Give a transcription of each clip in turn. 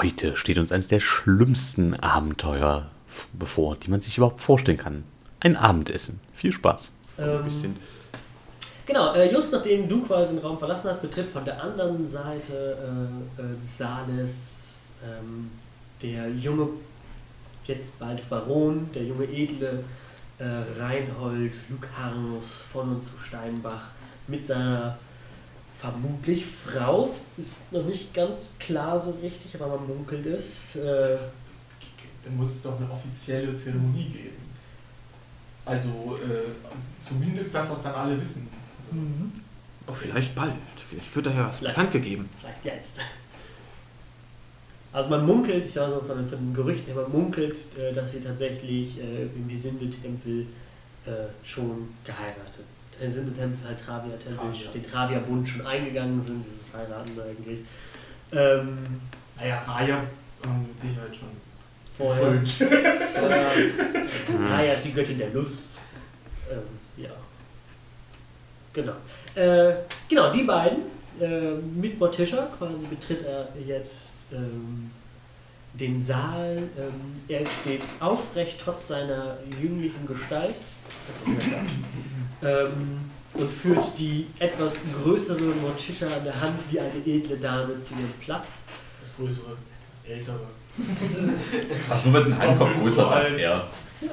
Heute steht uns eines der schlimmsten Abenteuer bevor, die man sich überhaupt vorstellen kann. Ein Abendessen. Viel Spaß. Ähm, bisschen. Genau, äh, just nachdem du quasi den Raum verlassen hast, betritt von der anderen Seite äh, äh, des Saales ähm, der junge, jetzt bald Baron, der junge edle äh, Reinhold Lucanus von und zu Steinbach mit seiner vermutlich Frau. Es Ist noch nicht ganz klar so richtig, aber man munkelt es. Äh, Dann muss es doch eine offizielle Zeremonie geben. Also äh, zumindest das, was dann alle wissen. Oh, vielleicht bald. Vielleicht wird da ja was Vielleicht. bekannt gegeben. Vielleicht jetzt. Also man munkelt, ich sage mal von, von den Gerüchten her, man munkelt, äh, dass sie tatsächlich äh, im Hesinde-Tempel äh, schon geheiratet. Der Hesinde-Tempel, halt Travia-Tempel, Travia. den Travia-Bund schon eingegangen sind, dieses Heiraten eigentlich. Ähm, Naja, Raya ähm, mit Sicherheit schon. vorher. Äh, Raya ist die Göttin der Lust. Ähm, ja. Genau. Äh, genau, die beiden. Äh, mit Morticia quasi betritt er jetzt ähm, den Saal. Ähm, er steht aufrecht trotz seiner jünglichen Gestalt. Das ist. ähm, und führt die etwas größere Morticia an der Hand wie eine edle Dame zu ihrem Platz. Das Größere, das Ältere. Ach, nur weil sie einen Kopf größer ist als er. Ja,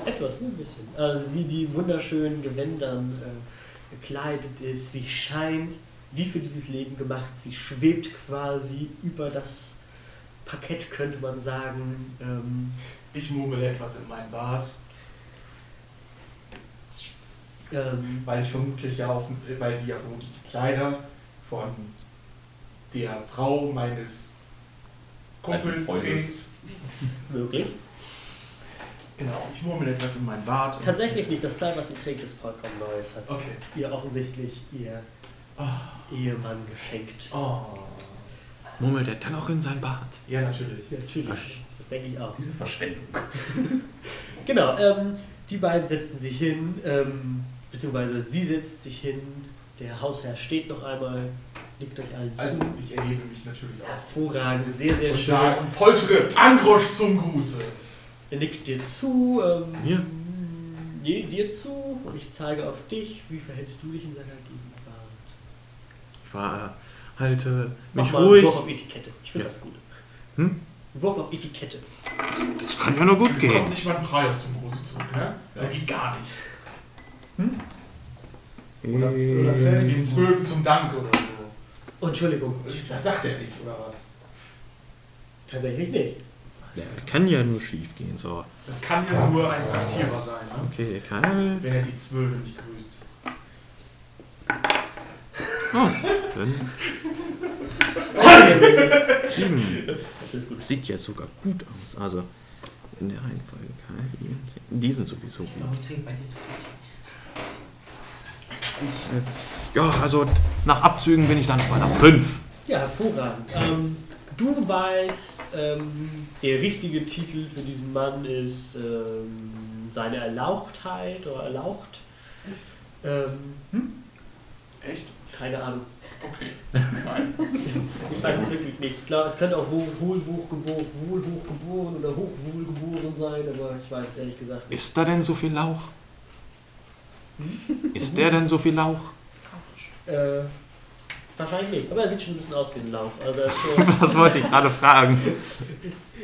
etwas, nur ein bisschen. Also sie, die wunderschönen Gewändern äh, gekleidet ist, sie scheint wie für dieses Leben gemacht, sie schwebt quasi über das Parkett, könnte man sagen. Ähm, Ich murmel etwas in meinen Bart, ähm, weil ich vermutlich ja auch, weil sie ja vermutlich die Kleider von der Frau meines Kumpels trägt. Möglich. Genau, ich murmel etwas in meinen Bart. Tatsächlich nicht, das Kleid, was sie trägt, ist vollkommen neu. Es hat Okay. ihr offensichtlich ihr Oh, Ehemann geschenkt. oh. Murmelt er dann auch in sein Bad? Ja, natürlich. Ja, natürlich, das denke ich auch. Diese Verschwendung. Genau, ähm, die beiden setzen sich hin, ähm, beziehungsweise sie setzt sich hin, der Hausherr steht noch einmal, nickt euch allen Also, zu. ich erhebe mich natürlich auch. Hervorragend, sehr, sehr Und schön. sage, und poltere Angrosch zum Gruße. Er nickt dir zu, ähm, Mir? nee, dir zu, und ich zeige auf dich. Wie verhältst du dich in seiner Gegenwart? Ich war, äh, halte Mach mich mal einen ruhig. Wurf auf Etikette, ich finde Ja. das gut. Hm? Ein Wurf auf Etikette. Das kann ja nur gut Es kommt gehen. nicht mal ein Preis zum Gruße zurück, ne? Das geht gar nicht. Oder, oder den Zwölfen zum Dank oder so. Oh, Entschuldigung, Das sagt er nicht, oder was? tatsächlich nicht. Ja, kann ja nur schief gehen, so. Das kann ja nur ein Aktierer sein, ne? Okay, kann. wenn er die Zwölfe nicht grüßt. Oh, dann. Sieben. Das ist gut. Sieht ja sogar gut aus. Also, in der Reihenfolge. KI. Die sind sowieso gut. ich trinke bei dir zu viel. Ja, also nach Abzügen bin ich dann bei einer 5. Ja, hervorragend. Ähm, du weißt, ähm, der richtige Titel für diesen Mann ist ähm, seine Erlauchtheit oder Erlaucht. Ähm, Echt? keine Ahnung. Okay. Nein. Ich weiß es wirklich nicht. Ich glaube, es könnte auch wohl, wohlhochgeboren, wohlhochgeboren oder hochwohlgeboren sein, aber ich weiß ehrlich gesagt nicht. Ist da denn so viel Lauch? Ist der denn so viel Lauch? Äh, wahrscheinlich nicht. Aber er sieht schon ein bisschen aus wie ein Lauch. Also er ist schon, Das wollte ich gerade fragen.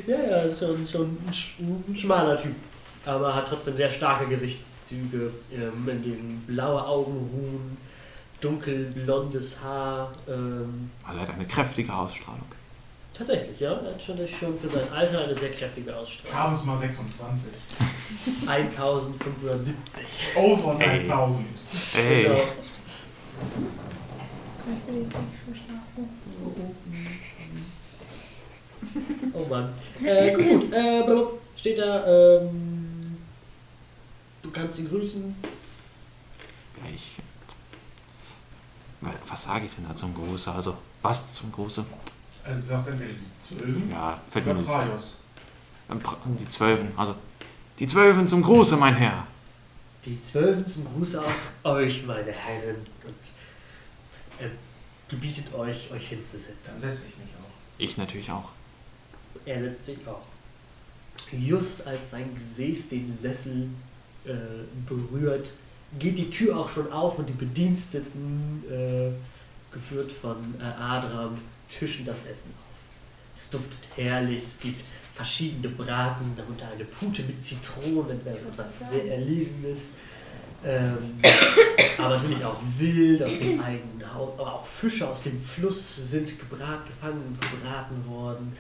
ja, ja, er ist schon, schon ein, sch- ein schmaler Typ. Aber hat trotzdem sehr starke Gesichtszüge, ähm, in denen blaue Augen ruhen, dunkelblondes Haar. Ähm, Also er hat eine kräftige Ausstrahlung. Tatsächlich, ja. Er hat schon, schon für sein Alter eine sehr kräftige Ausstrahlung. Charisma 26. 1570. Over Ey. 9000. Ey, Genau. Kann ich mir den schon schlafen? Oh Mann. Äh, gut, äh, steht da, ähm, du kannst ihn grüßen. ich. Was sage ich denn da zum Große? Also, was zum Große? Also du sagst entweder die Zwölfen Ja, fällt mir oder nicht zu. Praios. Die Zwölfen, also. Die Zwölfen zum Große, mein Herr. Die Zwölfen zum Gruß auf euch, meine Herren, und äh, gebietet euch, euch hinzusetzen. Dann setze ich mich auch. Ich natürlich auch. Er setzt sich auch. Just als sein Gesäß den Sessel äh, berührt, geht die Tür auch schon auf und die Bediensteten, äh, geführt von äh, Adram, tischen das Essen auf. Es duftet herrlich, es gibt verschiedene Braten, darunter eine Pute mit Zitronen, etwas sehr Erlesenes. Ähm, aber natürlich auch Wild aus dem eigenen Haus, aber auch Fische aus dem Fluss sind gebrat, gefangen und gebraten worden.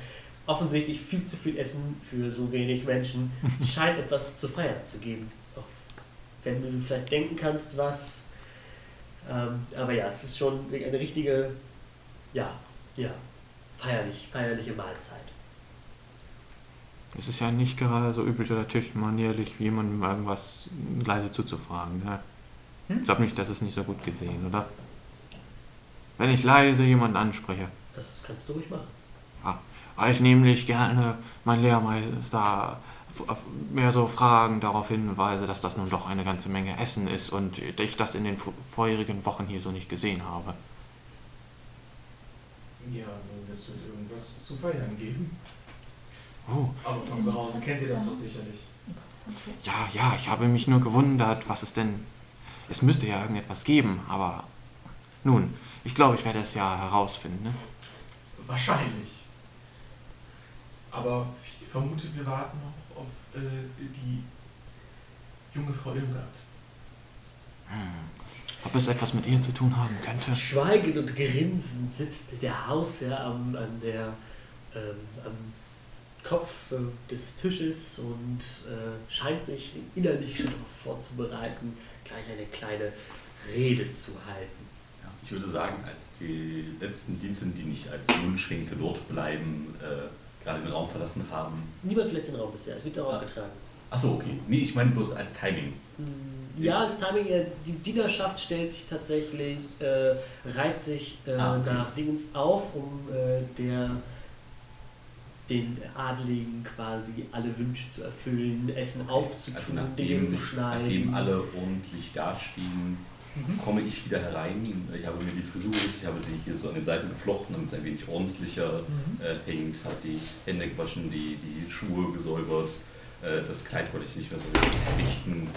Offensichtlich viel zu viel Essen für so wenig Menschen. Scheint etwas zu feiern zu geben. Auch wenn du vielleicht denken kannst, was. Ähm, aber ja, es ist schon eine richtige, ja, ja, feierlich, feierliche Mahlzeit. Es ist ja nicht gerade so üblich oder tischmanierlich, jemandem irgendwas leise zuzufragen. Ne? Hm? Ich glaube nicht, das ist nicht so gut gesehen, oder? Wenn ich leise jemanden anspreche, Das kannst du ruhig machen. weil ich nämlich gerne mein Lehrmeister mehr so Fragen darauf hinweise, dass das nun doch eine ganze Menge Essen ist und ich das in den vo- vorherigen Wochen hier so nicht gesehen habe. Ja, nun wirst du irgendwas zu feiern geben. Oh, Aber von zu Hause kennt ihr das doch sicherlich. ja, ja, ich habe mich nur gewundert, was es denn... Es müsste ja irgendetwas geben, aber... Nun, ich glaube, ich werde es ja herausfinden. Ne? Wahrscheinlich. Aber ich vermute, wir warten noch auf äh, die junge Frau Irmgard. Ob es etwas mit ihr zu tun haben könnte? Schweigend und grinsend sitzt der Hausherr am, an der, ähm, am Kopf äh, des Tisches und äh, scheint sich innerlich schon darauf vorzubereiten, gleich eine kleine Rede zu halten. Ja, ich würde sagen, als die letzten Dienste, die nicht als Mundschenke dort bleiben, äh, gerade den Raum verlassen haben. Niemand verlässt den Raum bisher, es wird darauf Ah. getragen. Achso, okay. Nee, ich meine bloß als Timing. Mm, Ja, das Timing, die Dienerschaft stellt sich tatsächlich, äh, reiht sich äh, Ah, okay. nach Dingens auf, um äh, der, den Adligen quasi alle Wünsche zu erfüllen, Essen aufzutun, Also Dinge zu schneiden. nachdem alle ordentlich dastehen, Mhm. komme ich wieder herein. Ich habe mir die Frisur, ich habe sie hier so an den Seiten geflochten, damit es ein wenig ordentlicher Mhm. äh, hängt, habe die Hände gewaschen, die, die Schuhe gesäubert. Äh, das Kleid wollte ich nicht mehr so richtig richten,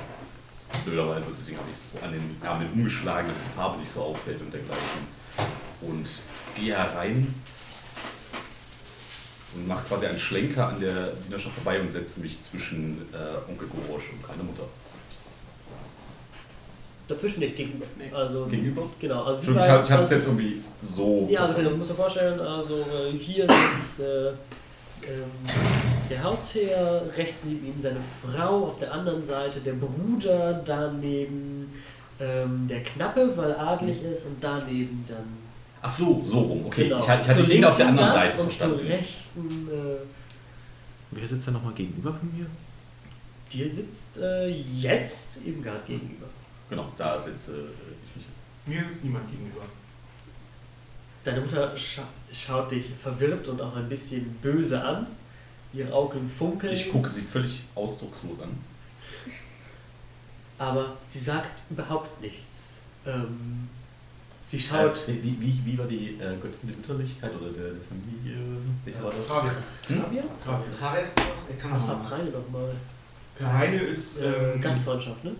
blöderweise, deswegen habe ich es an den Ärmeln umgeschlagen, damit die Farbe nicht so auffällt und dergleichen. Und gehe herein und mache quasi einen Schlenker an der Dienerschaft vorbei und setze mich zwischen äh, Onkel Gorosch und meine Mutter. Dazwischen nicht gegenüber. Nee. Also, Gegenüber? Genau. Also ich ich hab es jetzt irgendwie so. Ja, also genau, du musst dir vorstellen, also äh, hier ist äh, der Hausherr, rechts neben ihm seine Frau, auf der anderen Seite der Bruder, daneben ähm, der Knappe, weil adlig ist und daneben dann Ach so, so rum, okay. genau. Ich, hatte- ich hatte ihn auf der anderen Seite und verstanden. zur rechten äh, Wer sitzt da nochmal gegenüber von mir? dir sitzt äh, jetzt Irmgard gegenüber. Genau, da sitze ich mich. Mir ist niemand gegenüber. Deine Mutter scha schaut dich verwirrt und auch ein bisschen böse an. Ihre Augen funkeln. Ich gucke sie völlig ausdruckslos an. aber sie sagt überhaupt nichts. Ähm, sie schaut. Äh, wie, wie, wie war die äh, Göttin der Mütterlichkeit oder der, der Familie? Welche war das? Travian. Travian? Travian. Trave ist noch, er kann Was war mal. Preile nochmal? Reine ist. Ähm, Ähm, Gastfreundschaft, ne?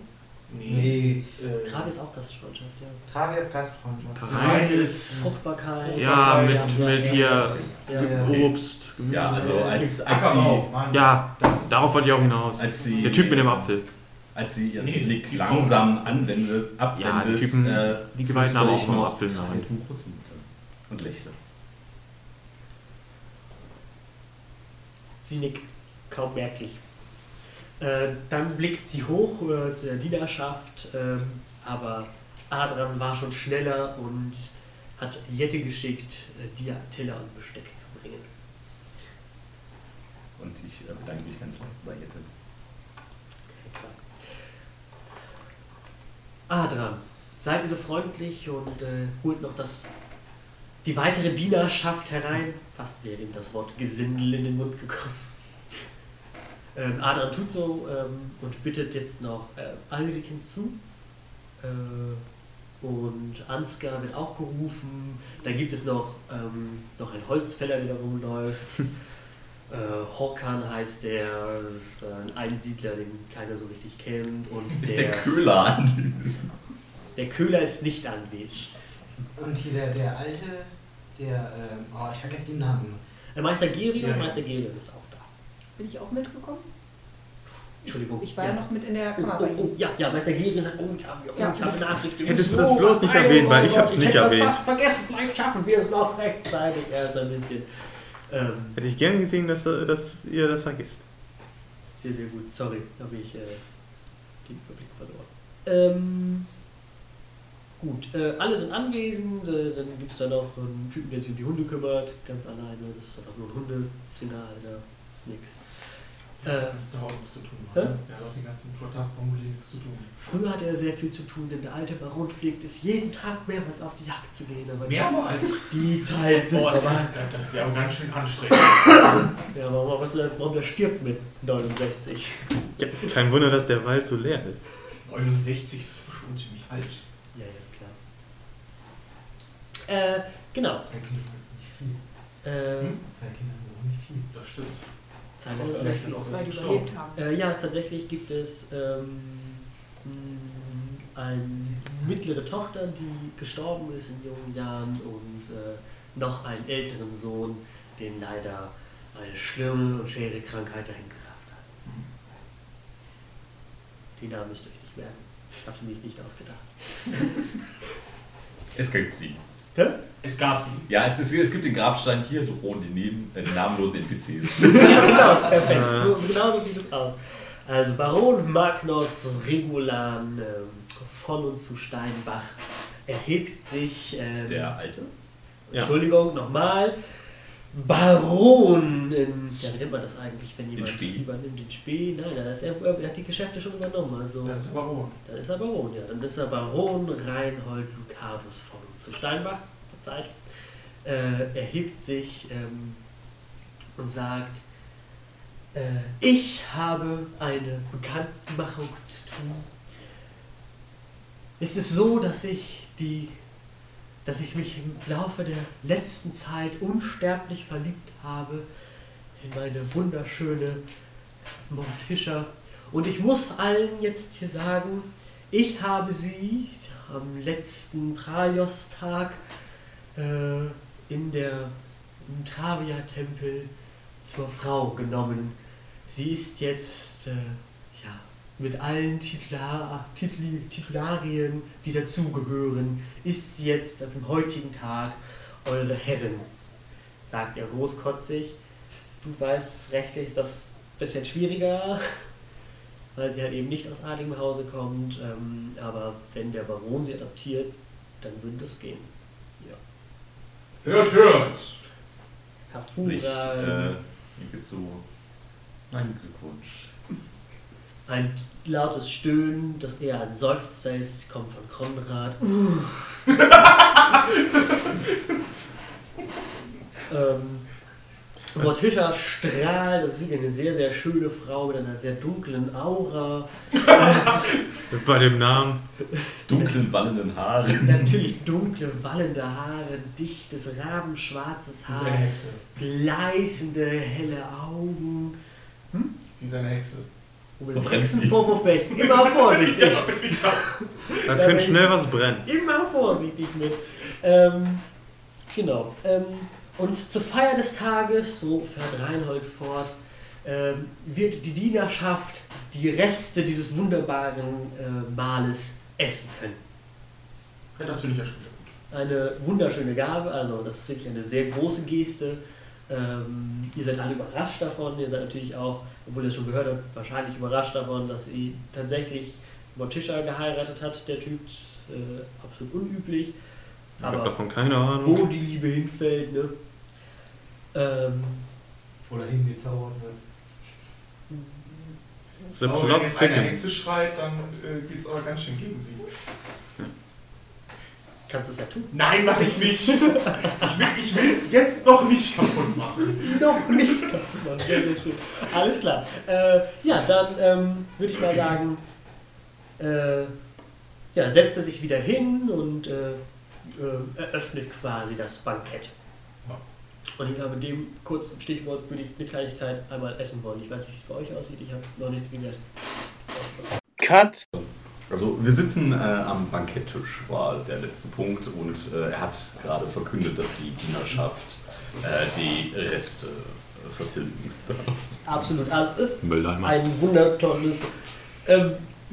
Nee. Nee, Äh, Travi ist auch Gastfreundschaft, ja. Trave ist Gastfreundschaft. Reine ist. Fruchtbarkeit. Ja, mit, ja, mit ja, hier Ja, Ja. Obst, Gemüse. Ja, also als, als, sie. Ja, Das- darauf wollte ich auch hinaus. als sie. Der Typ mit dem Apfel. Als sie ihren Nee, Blick langsam anwendet, abwendet. Ja, die Typen, äh, die Geweihten haben auch noch Apfel in der Trage Hand. und lächle. Sie nickt, kaum merklich. Äh, dann blickt sie hoch äh, zu der Dienerschaft, ähm, aber Adran war schon schneller und hat Jette geschickt, äh, dir Teller und Besteck zu bringen. Und ich äh, bedanke mich ganz herzlich bei Jette. Adran, seid ihr so freundlich und äh, holt noch das, die weitere Dienerschaft herein. Fast wäre ihm das Wort Gesindel in den Mund gekommen. Ähm, Adran tut so ähm, und bittet jetzt noch äh, Alrik hinzu. Äh, und Ansgar wird auch gerufen. Da gibt es noch, ähm, noch einen Holzfäller, der da rumläuft. Äh, Horkan heißt der, ist ein Einsiedler, den keiner so richtig kennt. Und Ist der, der Köhler anwesend? der Köhler ist nicht anwesend. Und hier der, der alte, der, ähm, oh, ich vergesse den Namen. Äh, Meister Gerion, Ja. Meister Gerion ist auch. Bin ich auch mitgekommen? Entschuldigung. Ich war ja, noch mit in der Oh, Kamera. oh, oh, ja, ja, Meister Gerion sagt, oh, ich habe oh, Ja. ich habe Nachricht. Wir Hättest du das bloß nicht erwähnt, weil oh ich Gott, hab's nicht erwähnt. fast vergessen, vielleicht schaffen wir es noch rechtzeitig erst ein bisschen. Ähm, Hätte ich gern gesehen, dass, dass ihr das vergisst. Sehr, sehr gut. Sorry, habe ich äh, den Überblick verloren. Ähm, gut, äh, alle sind anwesend. Äh, dann gibt es da noch einen Typen, der sich um die Hunde kümmert. Ganz alleine. Das ist einfach nur ein Hundezwinger, Alter. Das ist nix. Der Äh, hat ganz dauernd nichts zu tun. Mann. Der hat auch den ganzen Vortag vermutlich nichts zu tun. Früher hatte er sehr viel zu tun, denn der alte Baron pflegt es jeden Tag mehrmals auf die Jagd zu gehen. Aber Mehrmals? die Zeit sind Boah, das, ist, das ist ja auch ganz schön anstrengend. Ja, warum, was, warum der stirbt mit 69? Ja, kein Wunder, dass der Wald so leer ist. 69 ist schon ziemlich alt. Ja, ja, klar. Äh, genau. Zwei Kinder sind nicht viel. Äh, Hm? Zwei Kinder sind auch nicht viel. Das stimmt. Zeit Aber hat vielleicht sind auch die gestorben. überlebt haben. Äh, ja, tatsächlich gibt es ähm, mh, eine mittlere Tochter, die gestorben ist in jungen Jahren und äh, noch einen älteren Sohn, den leider eine schlimme und schwere Krankheit dahin gerafft hat. Die Namen müsst ihr euch nicht merken. Hab's mir nicht ausgedacht. Es gibt sie. Es gab sie. Ja, es, ist, es gibt den Grabstein hier, drohen die, neben, äh, die namenlosen NPCs. ja, genau, perfekt. So, genau so sieht es aus. Also Baron Magnus Regulan ähm, von und zu Steinbach erhebt sich. Ähm, Der Alte? Ja. Entschuldigung, nochmal. Baron, in, ja, wie nennt man das eigentlich, wenn jemand Spee. übernimmt? Den Spee? Nein, er, ist, er, er hat die Geschäfte schon übernommen. Also, Das ist Baron. dann ist er Baron, ja. Dann ist er Baron Reinhold Lucadus von zu Steinbach. Verzeiht. Äh, erhebt sich ähm, und sagt, äh, ich habe eine Bekanntmachung zu tun. Ist es so, dass ich die dass ich mich im Laufe der letzten Zeit unsterblich verliebt habe in meine wunderschöne Morticia. Und ich muss allen jetzt hier sagen, ich habe sie am letzten Praios-Tag äh, in der im Travia-Tempel zur Frau genommen. Sie ist jetzt äh, mit allen Titular, Titli, Titularien, die dazugehören, ist sie jetzt auf dem heutigen Tag eure Herrin, sagt er großkotzig. Du weißt, rechtlich ist das ein bisschen schwieriger, weil sie halt eben nicht aus adligem Hause kommt, ähm, aber wenn der Baron sie adoptiert, dann würde das gehen. Hört, hört! Ich äh, Hervorragend. nicke zu. Mein Glückwunsch. Ein lautes Stöhnen, das eher ein Seufzer ist, kommt von Konrad. ähm, Morticia strahlt, das ist eine sehr, sehr schöne Frau mit einer sehr dunklen Aura. Bei dem Namen. Dunklen, wallenden Haaren. Natürlich dunkle, wallende Haare, dichtes, rabenschwarzes Sie ist eine Haar, Hexe. gleißende, helle Augen. Sie ist eine Hexe. Mit dem. Hexenvorwurf wäre ich immer vorsichtig. Da Da könnte schnell was brennen. immer vorsichtig mit. Ähm, genau. Ähm, und zur Feier des Tages, so fährt Reinhold fort, ähm, wird die Dienerschaft die Reste dieses wunderbaren äh, Mahles essen können. Ja, das finde ich ja schon sehr gut. Eine wunderschöne Gabe, also das ist wirklich eine sehr große Geste. Ähm, ihr seid alle überrascht davon, ihr seid natürlich auch, obwohl ihr es schon gehört habt, wahrscheinlich überrascht davon, dass sie tatsächlich Morticia geheiratet hat, der Typ. Äh, absolut unüblich. Ich habe davon keine Ahnung. wo die Liebe hinfällt, ne? Ähm, Oder hingezaubert wird. The wenn plot jetzt eine. Hexe schreit, dann äh, geht es aber ganz schön gegen sie. Kannst du es ja tun. Nein, mache ich nicht. Ich will ich will es jetzt noch nicht kaputt machen. Noch nicht kaputt machen. Sehr, sehr schön. Alles klar. Äh, ja, dann ähm, würde ich mal sagen, äh, ja, setzt er sich wieder hin und äh, äh, eröffnet quasi das Bankett. Und ich glaube, dem kurzen Stichwort würde ich eine Kleinigkeit einmal essen wollen. Ich weiß nicht, wie es bei euch aussieht. Ich habe noch nichts gegessen. Cut. Also wir sitzen äh, am Banketttisch, war der letzte Punkt und äh, er hat gerade verkündet, dass die Dienerschaft äh, die Reste äh, vertilgen. Absolut. Also es ist Mülleimer. ein wundertolles ähm,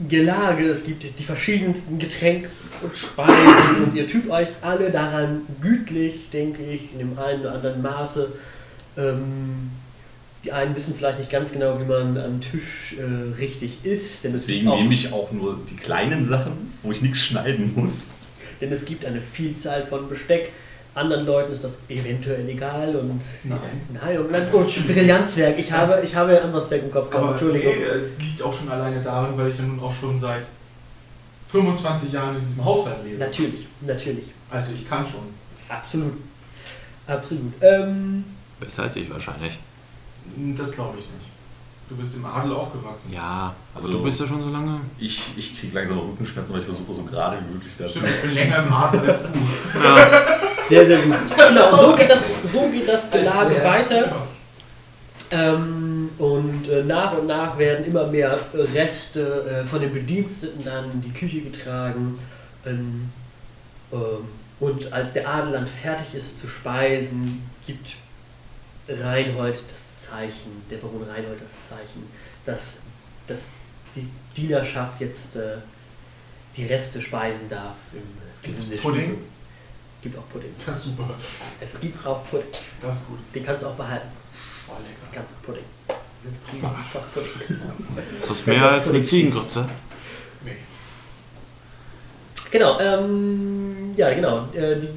Gelage. Es gibt die verschiedensten Getränke und Speisen und ihr tut euch alle daran gütlich, denke ich, in dem einen oder anderen Maße. Ähm, die einen wissen vielleicht nicht ganz genau, wie man am Tisch äh, richtig isst, denn es, Deswegen nehme ich auch nur die kleinen Sachen, wo ich nichts schneiden muss. denn es gibt eine Vielzahl von Besteck. Anderen Leuten ist das eventuell egal und Nein. nein und, dann- oh, Brillanzwerk. Ich habe, ich habe ein anderes Werk im Kopf gehabt. Aber Entschuldigung. nee, es liegt auch schon alleine daran, weil ich ja nun auch schon seit 25 Jahren in diesem Haushalt lebe. Natürlich, natürlich. Also ich kann schon. Absolut. Absolut. Ähm, Besser als ich wahrscheinlich. Das glaube ich nicht. Du bist im Adel aufgewachsen. Ja, aber Also- du bist ja schon so lange. Ich, ich kriege langsam Rückenschmerzen, weil ich versuche so gerade wie möglich da Stimmt, ich bin länger im Adel als du. sehr, sehr gut. Genau, so geht das, so geht das Gelage Ja. weiter. Ähm, und äh, nach und nach werden immer mehr Reste äh, von den Bediensteten dann in die Küche getragen. Ähm, ähm, und als der Adel dann fertig ist zu speisen, gibt Reinhold das Zeichen, der Baron Reinhold das Zeichen, dass, dass die Dienerschaft jetzt äh, die Reste speisen darf. Im Gesinde Pudding? Stube. Gibt auch Pudding. Das ist super. Es gibt auch Pudding. Das ist gut. Den kannst du auch behalten. Boah, lecker. Ganzen Pudding. Einfach Pudding. Das ist mehr als eine Ziegengrütze. Nee. Genau, ähm, ja genau. Äh, die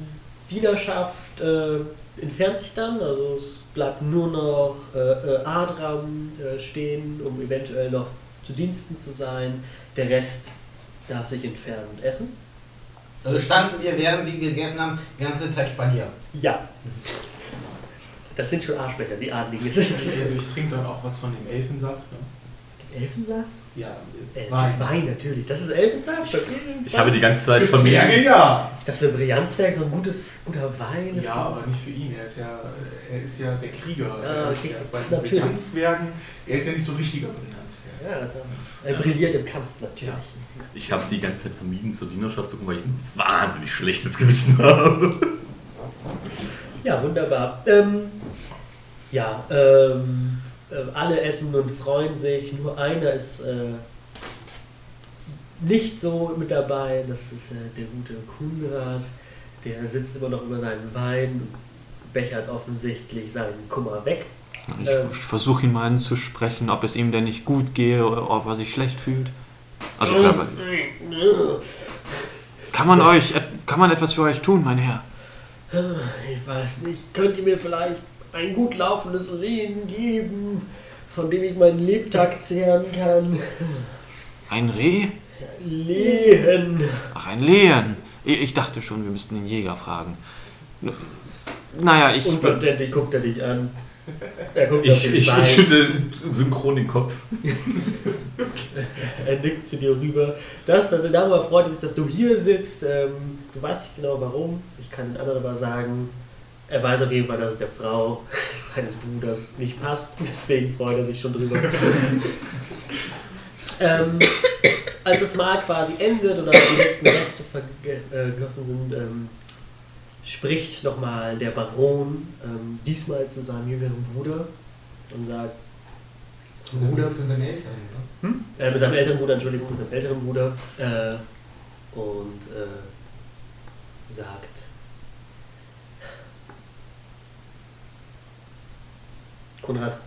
Dienerschaft äh, entfernt sich dann, also es bleibt nur noch äh, äh, Adram äh, stehen, um eventuell noch zu Diensten zu sein. Der Rest darf sich entfernen und essen. Also standen wir, während wir gegessen haben, die ganze Zeit Spalier. Ja. Das sind schon Arschlöcher, die Adligen. Also ich trinke dann auch was von dem Elfensaft. Ne? Elfensaft? Ja, Äh, Wein. Wein natürlich. Das ist Elfensaft. Ich habe die ganze Zeit Für von mir. Zwerge ja. Das für Brillanzwerk so ein gutes, guter Wein ist. Ja, aber nicht für ihn. Er ist ja, er ist ja der Krieger. Ja, er ist richtig, ja bei den. Er ist ja nicht so richtiger Brillanzwerg. Ja, also, er brilliert im Kampf natürlich. Ich habe die ganze Zeit vermieden, zur Dienerschaft zu kommen, weil ich ein wahnsinnig schlechtes Gewissen habe. Ja, wunderbar. Ähm, ja, ähm, äh, alle essen und freuen sich. Nur einer ist äh, nicht so mit dabei. Das ist äh, der gute Kunrad. Der sitzt immer noch über seinen Wein und bechert offensichtlich seinen Kummer weg. Ich, Ähm. versuche ihn mal anzusprechen, ob es ihm denn nicht gut gehe oder ob er sich schlecht fühlt. Also Äh. Kann man euch, kann man etwas für euch tun, mein Herr? Ich weiß nicht, könnt ihr mir vielleicht ein gut laufendes Rehen geben, von dem ich meinen Lebtag zehren kann? Ein Reh? Lehen. Ach, ein Lehen. Ich dachte schon, wir müssten den Jäger fragen. Naja, ich. Unverständlich guckt er dich an. Er guckt auf Ich, den ich, ich schütte synchron den Kopf. Er nickt zu dir rüber. Das, also darüber freut er sich, dass du hier sitzt. Ähm, du weißt nicht genau warum. Ich kann den anderen aber sagen, er weiß auf jeden Fall, dass es der Frau seines Bruders nicht passt. Deswegen freut er sich schon drüber. ähm, als das Mahl quasi endet und als die letzten Reste vergossen sind, ähm, spricht nochmal der Baron ähm, diesmal zu seinem jüngeren Bruder und sagt, Zu seinem Bruder, zu seinen Eltern, oder? äh, mit seinem älteren Bruder, Entschuldigung, mit seinem älteren Bruder, äh, und äh, sagt, Konrad,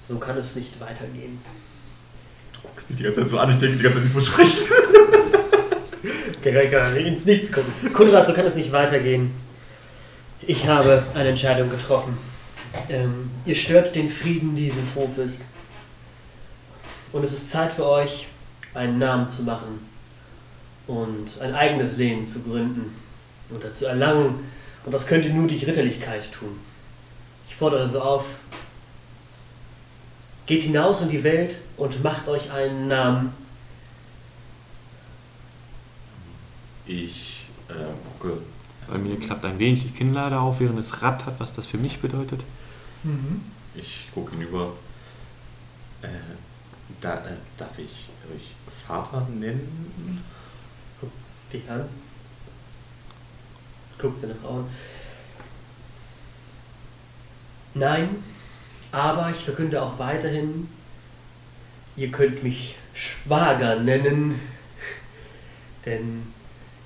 so kann es nicht weitergehen. Du guckst mich die ganze Zeit so an, ich denke die ganze Zeit, ich muss sprechen. Der kann ins Nichts gucken. Konrad, so kann es nicht weitergehen. Ich habe eine Entscheidung getroffen. Ähm, ihr stört den Frieden dieses Hofes. Und es ist Zeit für euch, einen Namen zu machen und ein eigenes Lehen zu gründen oder zu erlangen. Und das könnt ihr nur durch Ritterlichkeit tun. Ich fordere also auf, geht hinaus in die Welt und macht euch einen Namen. Ich äh, gucke Bei mir klappt ein wenig die Kinnlade auf, während es rattert, was das für mich bedeutet. Mhm. Ich gucke hinüber. Äh, da, äh, darf ich euch Vater nennen? Die an. Guckt seine Frau an. Nein, aber ich verkünde auch weiterhin, ihr könnt mich Schwager nennen, denn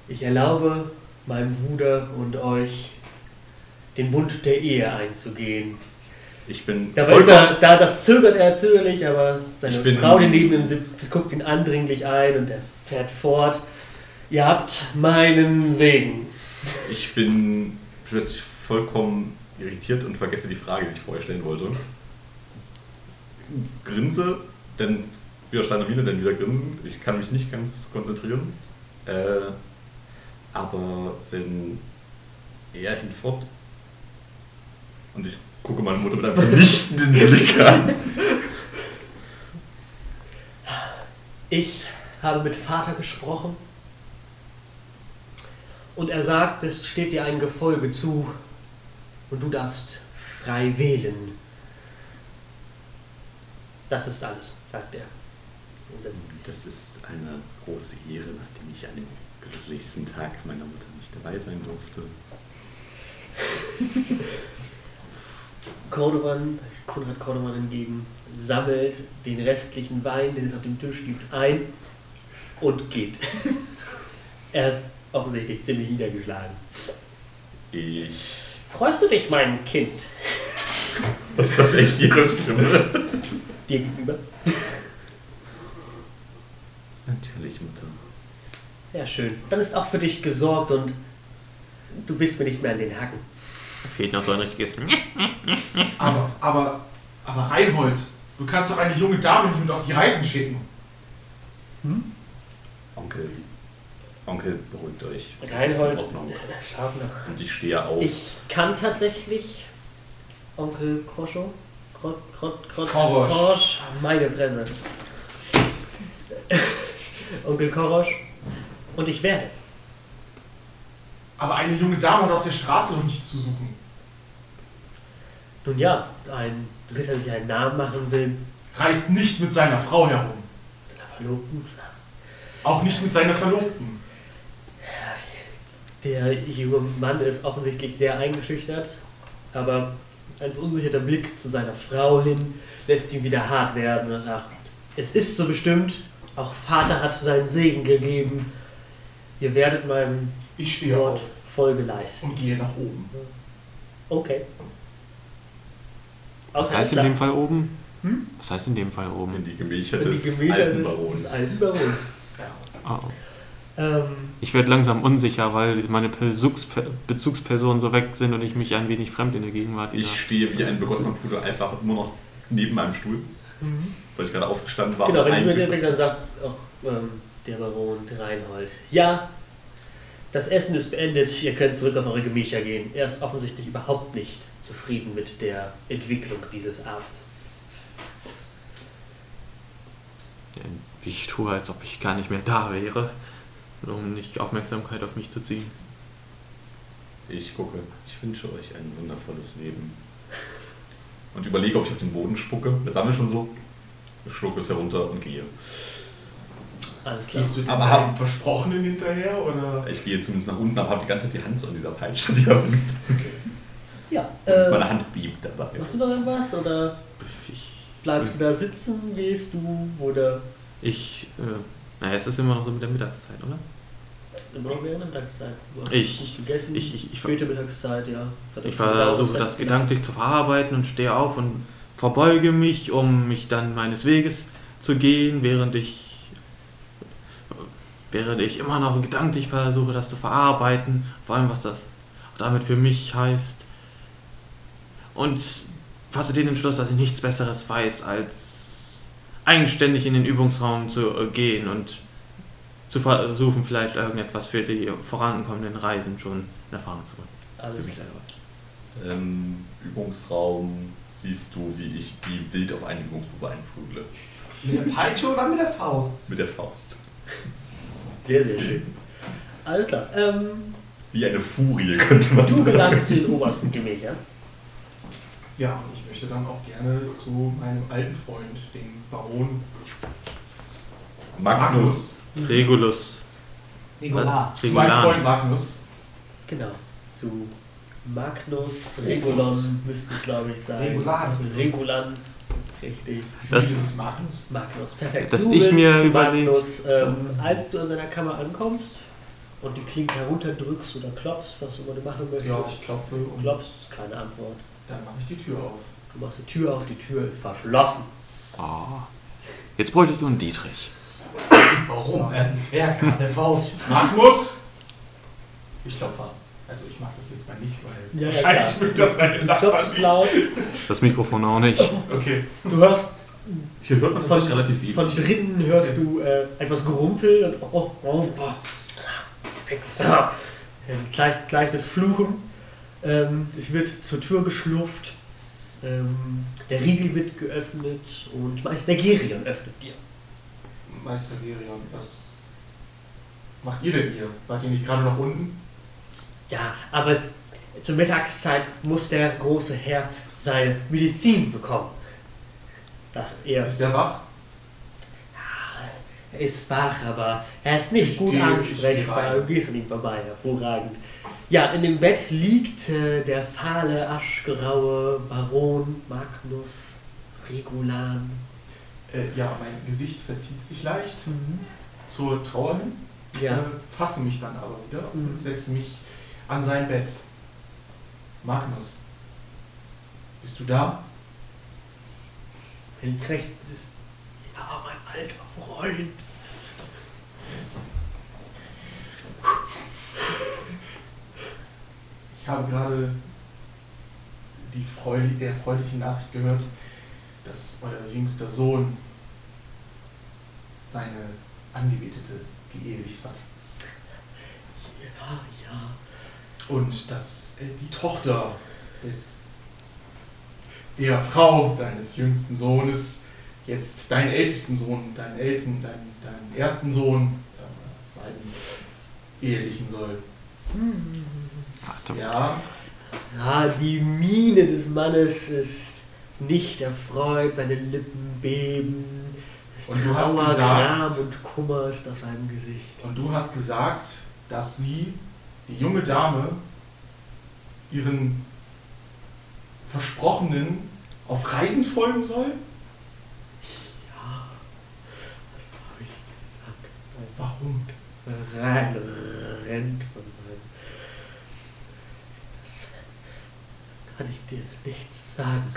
ich erlaube meinem Bruder und euch den Bund der Ehe einzugehen. Ich bin Dabei ist er, da das zögert er zögerlich, aber seine Frau, die neben ihm sitzt, guckt ihn andringlich ein und er fährt fort. Ihr habt meinen Segen. Ich bin plötzlich vollkommen irritiert und vergesse die Frage, die ich vorher stellen wollte. Grinse, denn wieder steine Miene, dann wieder grinsen. Ich kann mich nicht ganz konzentrieren. Äh, aber wenn er hinfort und ich gucke meine Mutter mit einem vernichtenden Blick an. Ich habe mit Vater gesprochen und er sagt, es steht dir ein Gefolge zu und du darfst frei wählen. Das ist alles, sagt er. Das ist eine große Ehre, nachdem ich an dem glücklichsten Tag meiner Mutter nicht dabei sein durfte. Cordovan, Konrad Cordovan hingegen, sammelt den restlichen Wein, den es auf dem Tisch gibt, ein und geht. er ist offensichtlich ziemlich niedergeschlagen. Ich. Freust du dich, mein Kind? Ist das echt ihre Stimme? Dir gegenüber? Natürlich, Mutter. Ja, schön. Dann ist auch für dich gesorgt und du bist mir nicht mehr an den Hacken. Fehlt noch so ein richtiges. Aber, aber, aber Reinhold, du kannst doch eine junge Dame nicht mit auf die Reisen schicken. Onkel. Onkel, beruhigt euch. Das Reinhold, schaut nach. Und ich stehe auf. Ich kann tatsächlich Onkel Kroscho, Krot, Krot, Krot, Korosch. Korosch, meine Fresse. Onkel Korosch. Und ich werde. Aber eine junge Dame hat auf der Straße doch nichts zu suchen. Nun ja, ein Ritter, der sich einen Namen machen will, Reist nicht mit seiner Frau herum. seiner Verlobten. Auch nicht mit seiner Verlobten. Der junge Mann ist offensichtlich sehr eingeschüchtert, aber ein verunsicherter Blick zu seiner Frau hin lässt ihn wieder hart werden und sagt, es ist so bestimmt, auch Vater hat seinen Segen gegeben. Ihr werdet meinem Ich stehe Wort auf Folge leisten. und gehe nach oben. Okay. Was heißt in dem Fall oben? Hm? Was heißt in dem Fall in oben? die Gemächer die des Gemächer alten des, Barons. des alten Barons. Oh, oh. Ähm, Ich werde langsam unsicher, weil meine Bezugs Bezugspersonen so weg sind und ich mich ein wenig fremd in der Gegenwart. Ich stehe wie ein begossener Pudel einfach nur noch neben meinem Stuhl, weil ich gerade aufgestanden war. Genau, wenn mir dann sagt auch ähm, der Baron Reinhold, ja, das Essen ist beendet, ihr könnt zurück auf eure Gemächer gehen. Er ist offensichtlich überhaupt nicht zufrieden mit der Entwicklung dieses Abends. Ich tue, als ob ich gar nicht mehr da wäre, nur um nicht Aufmerksamkeit auf mich zu ziehen. Ich gucke. Ich wünsche euch ein wundervolles Leben. Und überlege, ob ich auf den Boden spucke. Das haben wir schon so. Ich schlucke es herunter und gehe. Alles klar. Gehst du dem Aber Versprochenen hinterher oder? Ich gehe zumindest nach unten, aber habe die ganze Zeit die Hand so an dieser Peitsche. Die habe. Ja, Und äh, meine Hand biebt dabei. machst du noch irgendwas oder Ich, bleibst du da sitzen, gehst du oder ich äh, naja, es ist immer noch so mit der Mittagszeit, oder? immer noch während der Mittagszeit? Ich- gegessen, Ich, ich, ich, späte Mittagszeit, ja. ich versuche das gedanklich zu verarbeiten und stehe auf und verbeuge mich, um mich dann meines Weges zu gehen, während ich während ich immer noch gedanklich versuche, das zu verarbeiten, vor allem was das damit für mich heißt. Und fasse den Entschluss, dass ich nichts Besseres weiß, als eigenständig in den Übungsraum zu äh, gehen und zu versuchen, vielleicht irgendetwas für die vorankommenden Reisen schon in Erfahrung zu bringen. Für Alles mich klar. selber. Im Übungsraum siehst du, wie ich wie wild auf eine Übungsprobe einprügle. Mit der Peitsche oder mit der Faust? Mit der Faust. Sehr, sehr schön. Alles klar. Ähm, Wie eine Furie, könnte man Du gelangst zu den obersten Gemächern. Ja, und ich möchte dann auch gerne zu meinem alten Freund, dem Baron Magnus. Regulus. Regular. Zu meinem Regulan. Freund Magnus. Genau. Zu Magnus Regulon müsste es, glaube ich, sein. Regulan. Also Regulan. Richtig. Das- ist Magnus? Magnus, perfekt. Dass du ich bist mir Magnus, ähm, als du an seiner Kammer ankommst und die Klinke herunterdrückst oder klopfst, was du immer machen möchtest, Ja, ich klopfe und klopfst, keine Antwort. Dann mache ich die Tür auf. Du machst die Tür auf, die Tür ist verschlossen. Oh. Jetzt bräuchtest du einen Dietrich. Warum? Er ist ein Zwerg, hat eine Faust. Magnus! Ich klopfe an. Also ich mache das jetzt mal nicht, weil Ja, ja, wahrscheinlich klar. mögen das meine Du Nachbarn nicht. laut, Das Mikrofon auch nicht. Okay. du hörst Hier hört man von, relativ von ähnlich. drinnen hörst du äh, etwas Gerumpel und oh, oh, oh, Fixer. Ähm, gleich, gleich das Fluchen. Ähm, es wird zur Tür geschlufft. Ähm, der Riegel wird geöffnet und Meister Gerion öffnet dir. Meister Gerion, was macht ihr denn hier? Wart ihr nicht gerade noch unten? Ja, aber zur Mittagszeit muss der große Herr seine Medizin bekommen. Sagt er. Ist der wach? Er ist wach, aber er ist nicht Ich gut gehe- ansprechbar. Du gehst an ihm vorbei, hervorragend. Ja, in dem Bett liegt äh, der fahle, aschgraue Baron Magnus Regulan. Äh, ja, mein Gesicht verzieht sich leicht zur Trauer hin. Ja, Äh, fasse mich dann aber wieder Mhm. und setze mich an sein Bett. Magnus, bist du da? er. Das ist, ja, mein alter Freund. Ich habe gerade die freudige, erfreuliche Nachricht gehört, dass euer jüngster Sohn seine Angebetete geehelicht hat. Ja, ja. Und dass äh, die Tochter des, der Frau deines jüngsten Sohnes jetzt deinen ältesten Sohn, deinen Eltern, deinen, deinen ersten Sohn, äh, zweiten, ehelichen soll. Warte. Ja, Ja, die Miene des Mannes ist nicht erfreut, seine Lippen beben. Es Und du hast Trauer, gesagt- Gram und Kummer ist auf seinem Gesicht. und du hast gesagt, dass sie, die junge Dame, ihren Versprochenen auf Reisen folgen soll? Ja, was habe ich gesagt? Warum? Rennt von seinem. Das kann ich dir nichts sagen.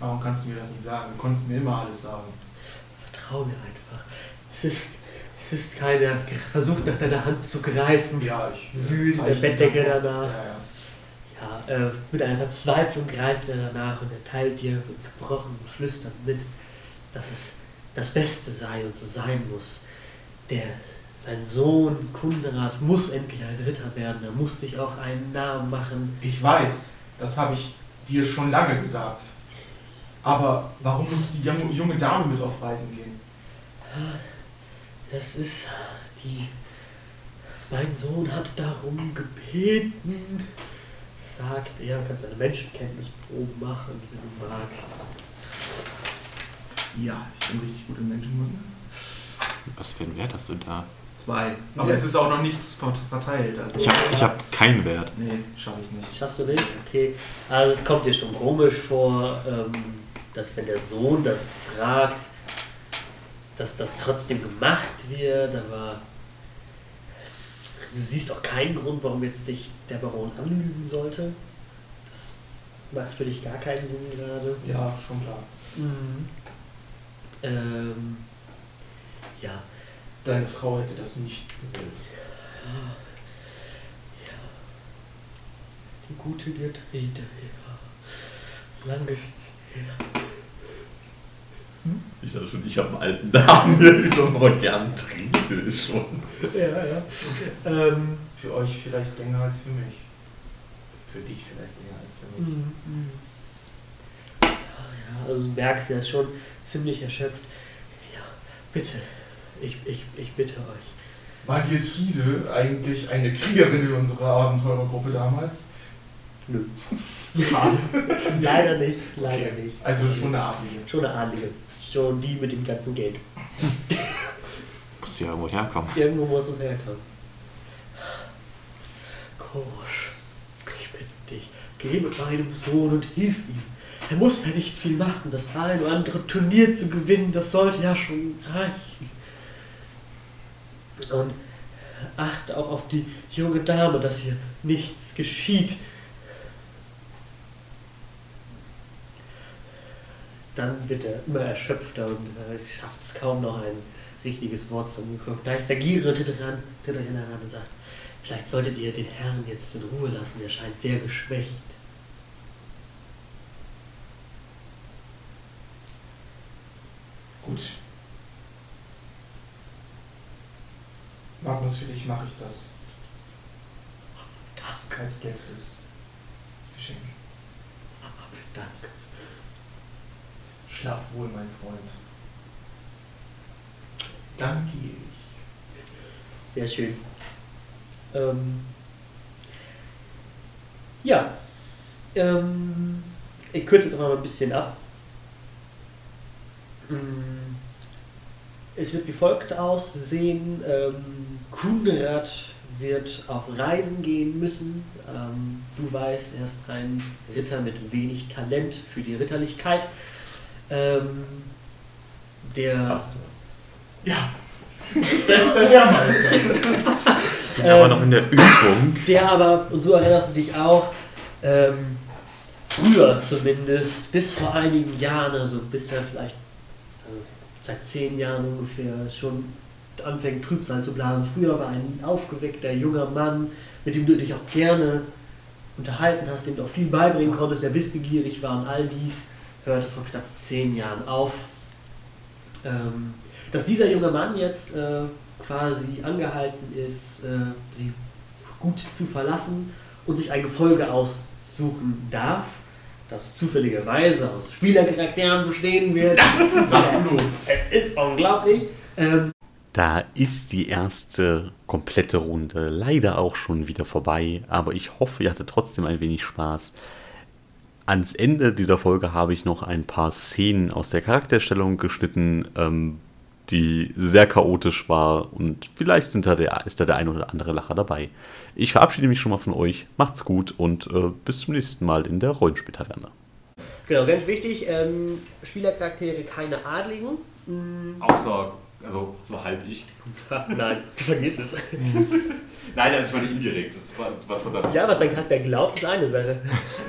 Warum kannst du mir das nicht sagen? Du konntest mir immer alles sagen. Vertrau mir einfach. Es ist, es ist keiner versucht nach deiner Hand zu greifen. Ja, ich Wühlt in der Bettdecke danach. Ja, ja. Ja, äh, mit einer Verzweiflung greift er danach und er teilt dir gebrochen und flüsternd mit, dass es das Beste sei und so sein muss. Der, sein Sohn Kundenrat muss endlich ein Ritter werden, er muss sich auch einen Namen machen. Ich weiß, das habe ich dir schon lange gesagt. Aber warum muss die junge, junge Dame mit auf Reisen gehen? Das ist die. Mein Sohn hat darum gebeten, sagt er, kannst eine Menschenkenntnisprobe machen, wenn du magst. Ja, ich bin richtig gut im Menschenkunde. Was für einen Wert hast du da? Zwei. Aber Ja. es ist auch noch nichts vert- verteilt. Also Ich habe ich hab keinen Wert. nee, schaffe ich nicht. Schaffst du nicht? Okay. Also es kommt dir schon komisch vor, ähm, dass wenn der Sohn das fragt, dass das trotzdem gemacht wird, aber du siehst auch keinen Grund, warum jetzt dich der Baron anlügen sollte. Das macht für dich gar keinen Sinn gerade. Ja, schon klar. Mhm. Ähm, ja, Deine Frau hätte das nicht gewollt. die gute Gertride, ja. Lang ist's her. Ich hatte schon, ich habe einen alten Namen hier übernommen. Gern trinkt ist schon. Ja, ja. Ähm, Für euch vielleicht länger als für mich. Für dich vielleicht länger als für mich. Mhm. Ja, ja, also du merkst, er ist schon ziemlich erschöpft. Ja, bitte, ich, ich, ich bitte euch. War Giltride eigentlich eine Kriegerin in unserer Abenteurergruppe damals? Nö. Schade. Leider nicht, leider Okay. nicht. Also schon eine Adlige. Schon eine Adlige. Schon die mit dem ganzen Geld. Muss ja irgendwo herkommen. Irgendwo muss es herkommen. Korosch, ich bitte dich, geh mit meinem Sohn und hilf ihm. Er muss ja nicht viel machen, das ein oder andere Turnier zu gewinnen, das sollte ja schon reichen. Und achte auch auf die junge Dame, dass hier nichts geschieht. Dann wird er immer erschöpfter und äh, schafft es kaum noch ein richtiges Wort zu bekommen. Da ist der Gierige tritt heran, tritt er heran sagt, vielleicht solltet ihr den Herrn jetzt in Ruhe lassen, er scheint sehr geschwächt. Gut. Magnus, für dich mache ich das. Dank, Als letztes Geschenk. Dank. Schlaf wohl, mein Freund. Dann gehe ich. Sehr schön. Ähm, ja, ähm, ich kürze jetzt mal ein bisschen ab. Mm, Es wird wie folgt aussehen. Ähm, Kunrad wird auf Reisen gehen müssen. Ähm, du weißt, er ist ein Ritter mit wenig Talent für die Ritterlichkeit. Ähm, der Passt. Ja. Bester Lehrmeister. Ich bin aber Ähm, noch in der Übung. Der aber, und so erinnerst du dich auch, ähm, früher zumindest, bis vor einigen Jahren, also bis er vielleicht also seit zehn Jahren ungefähr schon anfängt Trübsal zu blasen. Früher war ein aufgeweckter junger Mann, mit dem du dich auch gerne unterhalten hast, dem du auch viel beibringen konntest, der wissbegierig war und all dies hörte vor knapp zehn Jahren auf. Ähm, dass dieser junge Mann jetzt äh, quasi angehalten ist, äh, sie gut zu verlassen und sich ein Gefolge aussuchen darf, das zufälligerweise aus Spielercharakteren bestehen wird. Sag los. es ist unglaublich. Ähm, Da ist die erste komplette Runde leider auch schon wieder vorbei, aber ich hoffe, ihr hattet trotzdem ein wenig Spaß. Ans Ende dieser Folge habe ich noch ein paar Szenen aus der Charakterstellung geschnitten, ähm, die sehr chaotisch war und vielleicht sind da der, ist da der ein oder andere Lacher dabei. Ich verabschiede mich schon mal von euch, macht's gut und äh, bis zum nächsten Mal in der Rollenspieltaverne. genau, ganz wichtig, ähm, Spielercharaktere keine Adligen. Mm, Außer, also so halb ich. Nein, vergiss es. Nein, also ich meine indirekt. Das war was von der. Ja, was dein Charakter glaubt, ist eine Sache.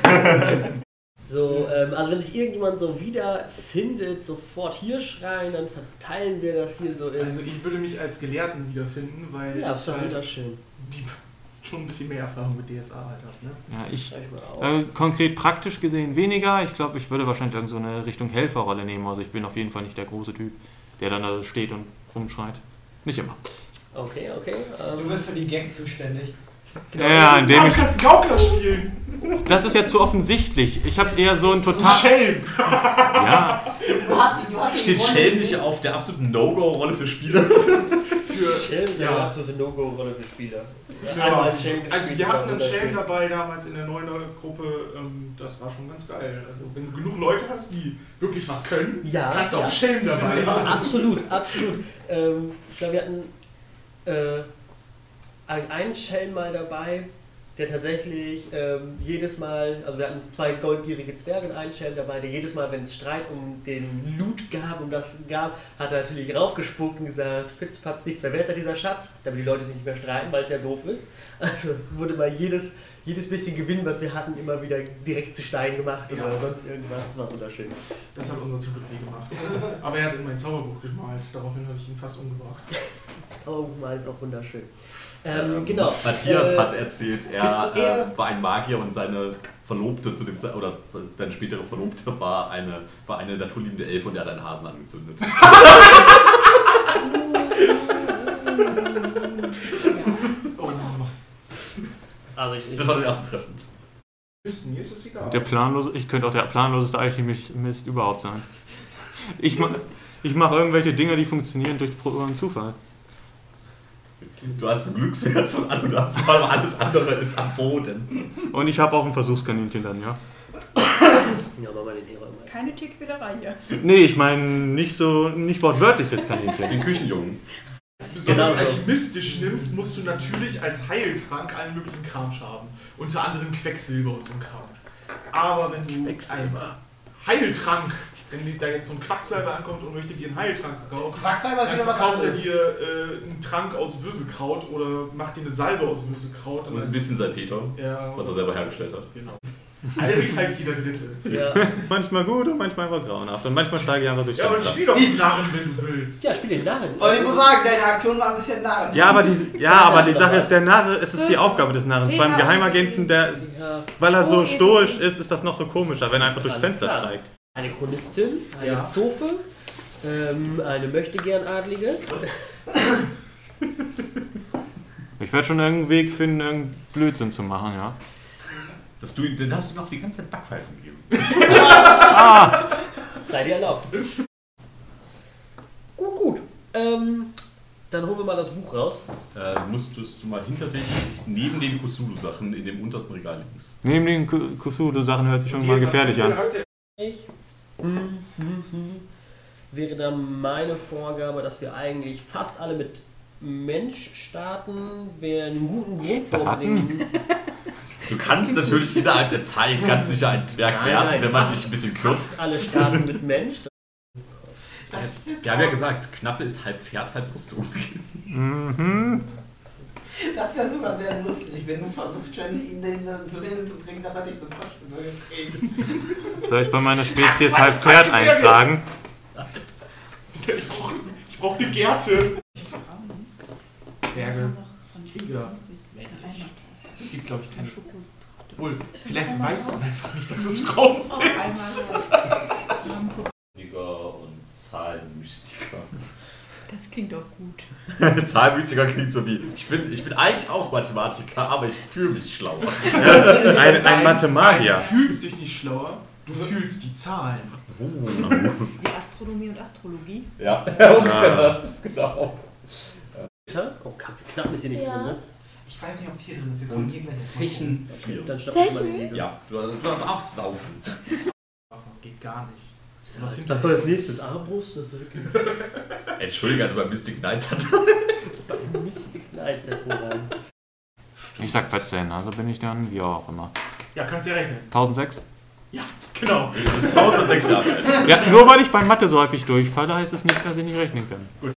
so, ähm, also wenn sich irgendjemand so wiederfindet, sofort hier schreien, dann verteilen wir das hier so in. Also ich würde mich als Gelehrten wiederfinden, weil ja, ich ist halt wunderschön. die, schon ein bisschen mehr Erfahrung mit DSA halt habe. Ne? Ja, ich, äh, konkret praktisch gesehen weniger. Ich glaube, ich würde wahrscheinlich irgend so eine Richtung Helferrolle nehmen. Also ich bin auf jeden Fall nicht der große Typ, der dann da steht und rumschreit. Nicht immer. Okay, okay. Du Ähm, bist für die Gags zuständig. genau. Ja, indem du ich. kannst Gaukler spielen. Das ist ja zu offensichtlich. Ich habe eher so ein total. Schelm. Ja, Du hast, du hast Steht Schelm nicht auf der absoluten No-Go-Rolle für Spieler? Für, Schelm ist ja ja. eine absolute No-Go-Rolle für Spieler. Ja, also wir hatten einen. Schelm dabei damals in der Neuner-Gruppe, ähm, das war schon ganz geil. Also wenn du genug Leute hast, die wirklich was können, Ja, kannst du auch einen Schelm dabei haben. Absolut, absolut. Ähm, ich glaube, wir hatten äh, einen Schelm mal dabei, der tatsächlich ähm, jedes Mal, also wir hatten zwei goldgierige Zwerge und einen Schelm dabei, der jedes Mal, wenn es Streit um den Loot gab, um das gab, hat er natürlich raufgespuckt und gesagt, Pitzpatz, nichts mehr wert sei dieser Schatz, damit die Leute sich nicht mehr streiten, weil es ja doof ist. Also es wurde mal jedes, jedes bisschen Gewinn, was wir hatten, immer wieder direkt zu Stein gemacht Ja. oder sonst irgendwas. Das war wunderschön. Das hat unser zum Glück nie gemacht. Aber er hat in mein Zauberbuch gemalt, daraufhin habe ich ihn fast umgebracht. Das Zaubermal ist auch wunderschön. Ähm, genau. Matthias Äh, hat erzählt, er äh, war ein Magier und seine Verlobte zu dem Ze oder deine spätere Verlobte war eine, war eine naturliebende Elfe und er hat einen Hasen angezündet. Oh, Also ich, ich Das war das erste Treffen. Mir ist es egal. der planlose, ich könnte auch der planloseste Alchemist überhaupt sein. Ich mache ich mach irgendwelche Dinge, die funktionieren durch und Zufall. Du hast einen Glückswert von an und ab, aber alles andere ist am Boden. Und ich habe auch ein Versuchskaninchen dann, ja. Ja. Keine Tierquälerei hier. Nee, ich meine nicht so, nicht wortwörtlich das Kaninchen. Den Küchenjungen. besonders Genau so. alchemistisch nimmst, musst du natürlich als Heiltrank allen möglichen Kram haben. Unter anderem Quecksilber und so ein Kram. Aber wenn du einen Heiltrank, wenn da jetzt so ein Quacksalber ankommt und möchte dir einen Heiltrank verkaufen, Quacksalber ist dann verkauft er dir äh, einen Trank aus Würsekraut oder macht dir eine Salbe aus Würsekraut. Und ein bisschen Salpeter, ja, was er selber hergestellt hat. genau. Alrik heißt jeder Dritte. Ja. Manchmal gut und manchmal einfach grauenhaft. Und manchmal steige ich einfach durchs Ja, aber spiel doch den Narren, wenn du willst. ja, spiel den Narren. Und ich muss sagen, deine Aktion war ein bisschen nah. Ja, aber die, ja, aber die Sache ist, der Narre, es ist die Aufgabe des Narrens. Beim Geheimagenten, der, Ja. weil er so stoisch ist, ist das noch so komischer, wenn er einfach durchs Fenster steigt. Eine Chronistin, eine Ja. Zofe, ähm, eine Möchtegern-Adlige. Ich werde schon irgendeinen Weg finden, irgendeinen Blödsinn zu machen, ja. Dass du, dann hast du noch die ganze Zeit Backpfeifen gegeben. Sei dir erlaubt. gut, gut. Ähm, dann holen wir mal das Buch raus. Äh, musstest du mal hinter dich, neben den Kusulu-Sachen, in dem untersten Regal links. Neben den Kusulu-Sachen hört sich schon mal gefährlich an. Ich. Wäre dann meine Vorgabe, dass wir eigentlich fast alle mit Mensch starten, wir einen guten Grund vorbringen. Du kannst natürlich innerhalb der Zeit ganz sicher ein Zwerg Nein, werden, nein, wenn man fast- sich ein bisschen Fast kürzt. alle starten mit Mensch. Wir haben ja gesagt, Knappe ist halb Pferd, halb Rüstung. Mhm. Das wäre sogar sehr lustig, wenn du versuchst, schon ihn den, zu denen zu bringen, dass er dich zum Kosten will. Soll ich bei meiner Spezies halb Pferd eintragen? Ich brauche ich brauch eine Gerte. Zwerge. Ja. Es gibt, glaube ich, keine. Obwohl, vielleicht weiß man einfach nicht, dass es Frauen sind. Das klingt doch gut. Zahlenmystiker klingt so wie, ich bin, ich bin eigentlich auch Mathematiker, aber ich fühle mich schlauer. Ein, ein Nein, Mathematier. du fühlst dich nicht schlauer, du fühlst die Zahlen. Wie Astronomie und Astrologie. Ja, ungefähr Ah. das, genau. Oh, knapp ist hier nicht Ja. drin, ne? Ich weiß nicht, ob es hier drin ist. Wir Und gleich Zechen Okay, 4. dann Zechen? Ja, du, du darfst saufen. Geht gar nicht. Was das hinter kommt als nächstes. Armbrust, das ist Entschuldige, also bei Mystic Knights hat Mystic Knights hervorragend. Ich sag 14, also bin ich dann, wie auch immer. Ja, kannst ja rechnen. 1006? Ja, genau. Du bist 1006 Jahre alt. Ja, nur weil ich bei Mathe so häufig durchfalle, heißt es nicht, dass ich nicht rechnen kann.